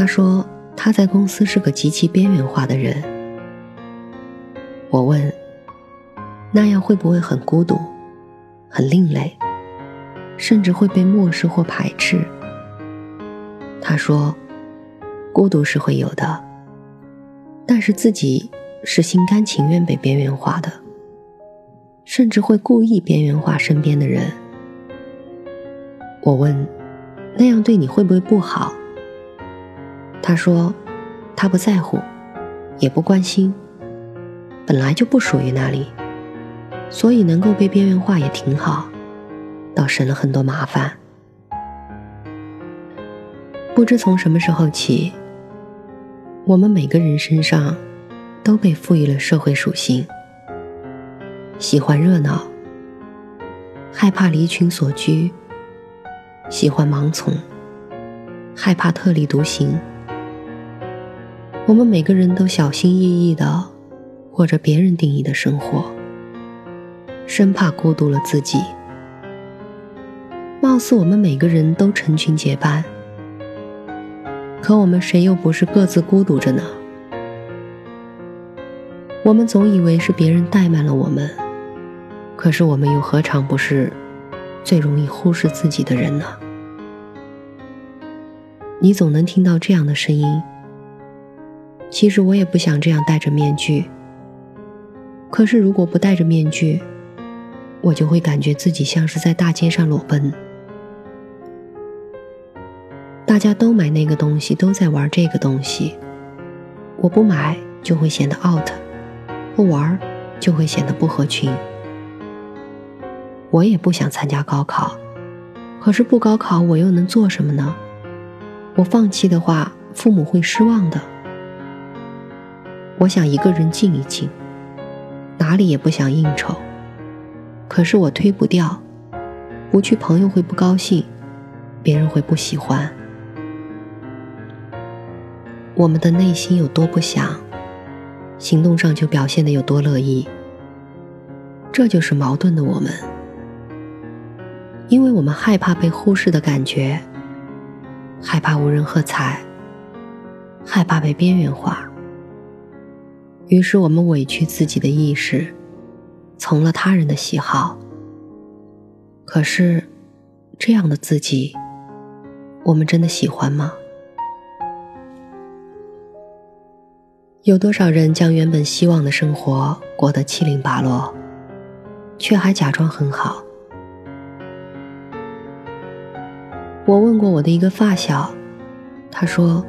他说他在公司是个极其边缘化的人。我问：“那样会不会很孤独、很另类，甚至会被漠视或排斥？”他说：“孤独是会有的，但是自己是心甘情愿被边缘化的，甚至会故意边缘化身边的人。”我问：“那样对你会不会不好？”他说：“他不在乎，也不关心，本来就不属于那里，所以能够被边缘化也挺好，倒省了很多麻烦。”不知从什么时候起，我们每个人身上都被赋予了社会属性：喜欢热闹，害怕离群所居；喜欢盲从，害怕特立独行。我们每个人都小心翼翼的过着别人定义的生活，生怕孤独了自己。貌似我们每个人都成群结伴。可我们谁又不是各自孤独着呢？我们总以为是别人怠慢了我们，可是我们又何尝不是最容易忽视自己的人呢？你总能听到这样的声音。其实我也不想这样戴着面具。可是如果不戴着面具，我就会感觉自己像是在大街上裸奔。大家都买那个东西，都在玩这个东西。我不买就会显得 out，不玩就会显得不合群。我也不想参加高考，可是不高考我又能做什么呢？我放弃的话，父母会失望的。我想一个人静一静，哪里也不想应酬，可是我推不掉，不去朋友会不高兴，别人会不喜欢。我们的内心有多不想，行动上就表现的有多乐意。这就是矛盾的我们，因为我们害怕被忽视的感觉，害怕无人喝彩，害怕被边缘化。于是我们委屈自己的意识，从了他人的喜好。可是，这样的自己，我们真的喜欢吗？有多少人将原本希望的生活过得七零八落，却还假装很好？我问过我的一个发小，他说，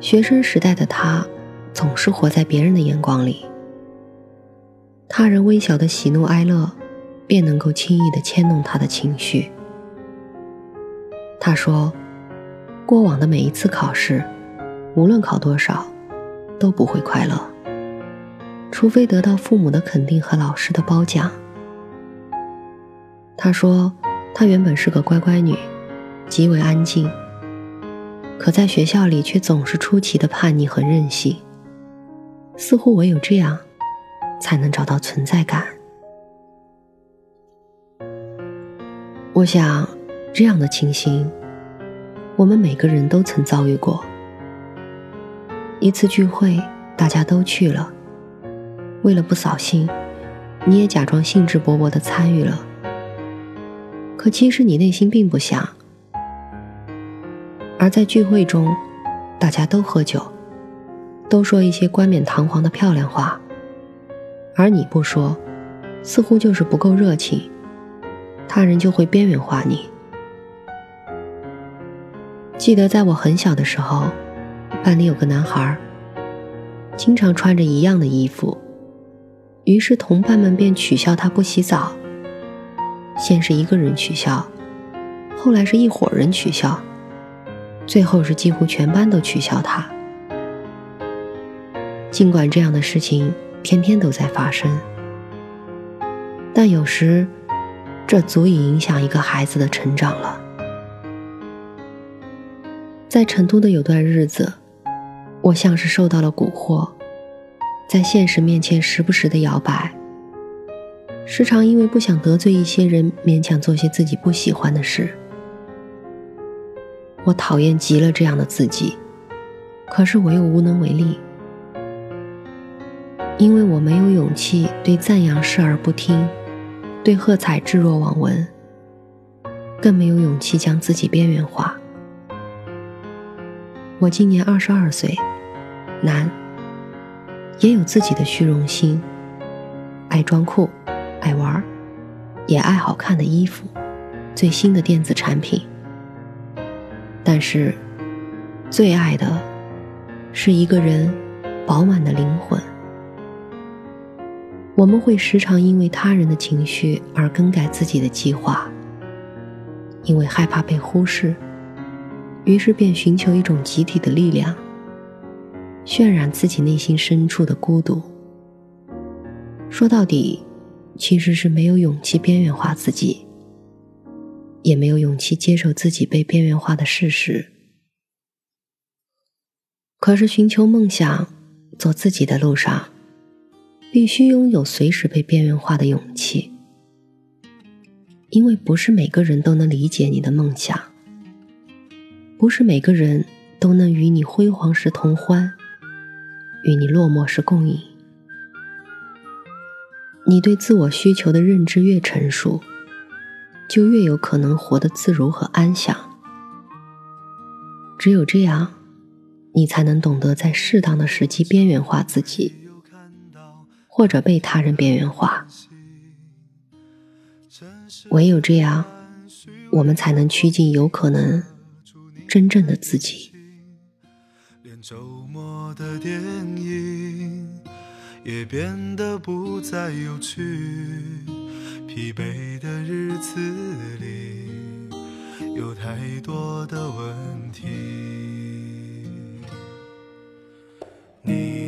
学生时代的他总是活在别人的眼光里，他人微小的喜怒哀乐便能够轻易的牵动他的情绪。他说，过往的每一次考试，无论考多少。都不会快乐，除非得到父母的肯定和老师的褒奖。他说，他原本是个乖乖女，极为安静，可在学校里却总是出奇的叛逆和任性，似乎唯有这样，才能找到存在感。我想，这样的情形，我们每个人都曾遭遇过。一次聚会，大家都去了。为了不扫兴，你也假装兴致勃勃地参与了。可其实你内心并不想。而在聚会中，大家都喝酒，都说一些冠冕堂皇的漂亮话，而你不说，似乎就是不够热情，他人就会边缘化你。记得在我很小的时候，班里有个男孩，经常穿着一样的衣服，于是同伴们便取笑他不洗澡。先是一个人取笑，后来是一伙人取笑，最后是几乎全班都取笑他。尽管这样的事情天天都在发生，但有时，这足以影响一个孩子的成长了。在成都的有段日子，我像是受到了蛊惑，在现实面前时不时的摇摆。时常因为不想得罪一些人，勉强做些自己不喜欢的事。我讨厌极了这样的自己，可是我又无能为力，因为我没有勇气对赞扬视而不听，对喝彩置若罔闻，更没有勇气将自己边缘化。我今年二十二岁，男，也有自己的虚荣心，爱装酷，爱玩，也爱好看的衣服，最新的电子产品。但是，最爱的，是一个人饱满的灵魂。我们会时常因为他人的情绪而更改自己的计划，因为害怕被忽视。于是便寻求一种集体的力量，渲染自己内心深处的孤独。说到底，其实是没有勇气边缘化自己，也没有勇气接受自己被边缘化的事实。可是，寻求梦想、走自己的路上，必须拥有随时被边缘化的勇气，因为不是每个人都能理解你的梦想。不是每个人都能与你辉煌时同欢，与你落寞时共饮。你对自我需求的认知越成熟，就越有可能活得自如和安详。只有这样，你才能懂得在适当的时机边缘化自己，或者被他人边缘化。唯有这样，我们才能趋近有可能。真正的自己连周末的电影也变得不再有趣疲惫的日子里有太多的问题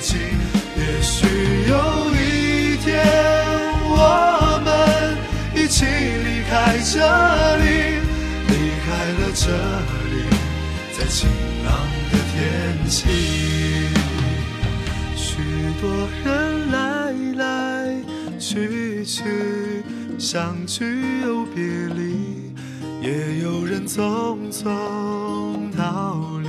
的北京。也许有一天，我们一起离开这里，离开了这里，在晴朗的天气。许多人来来去去，相聚又别离，也有人匆匆逃离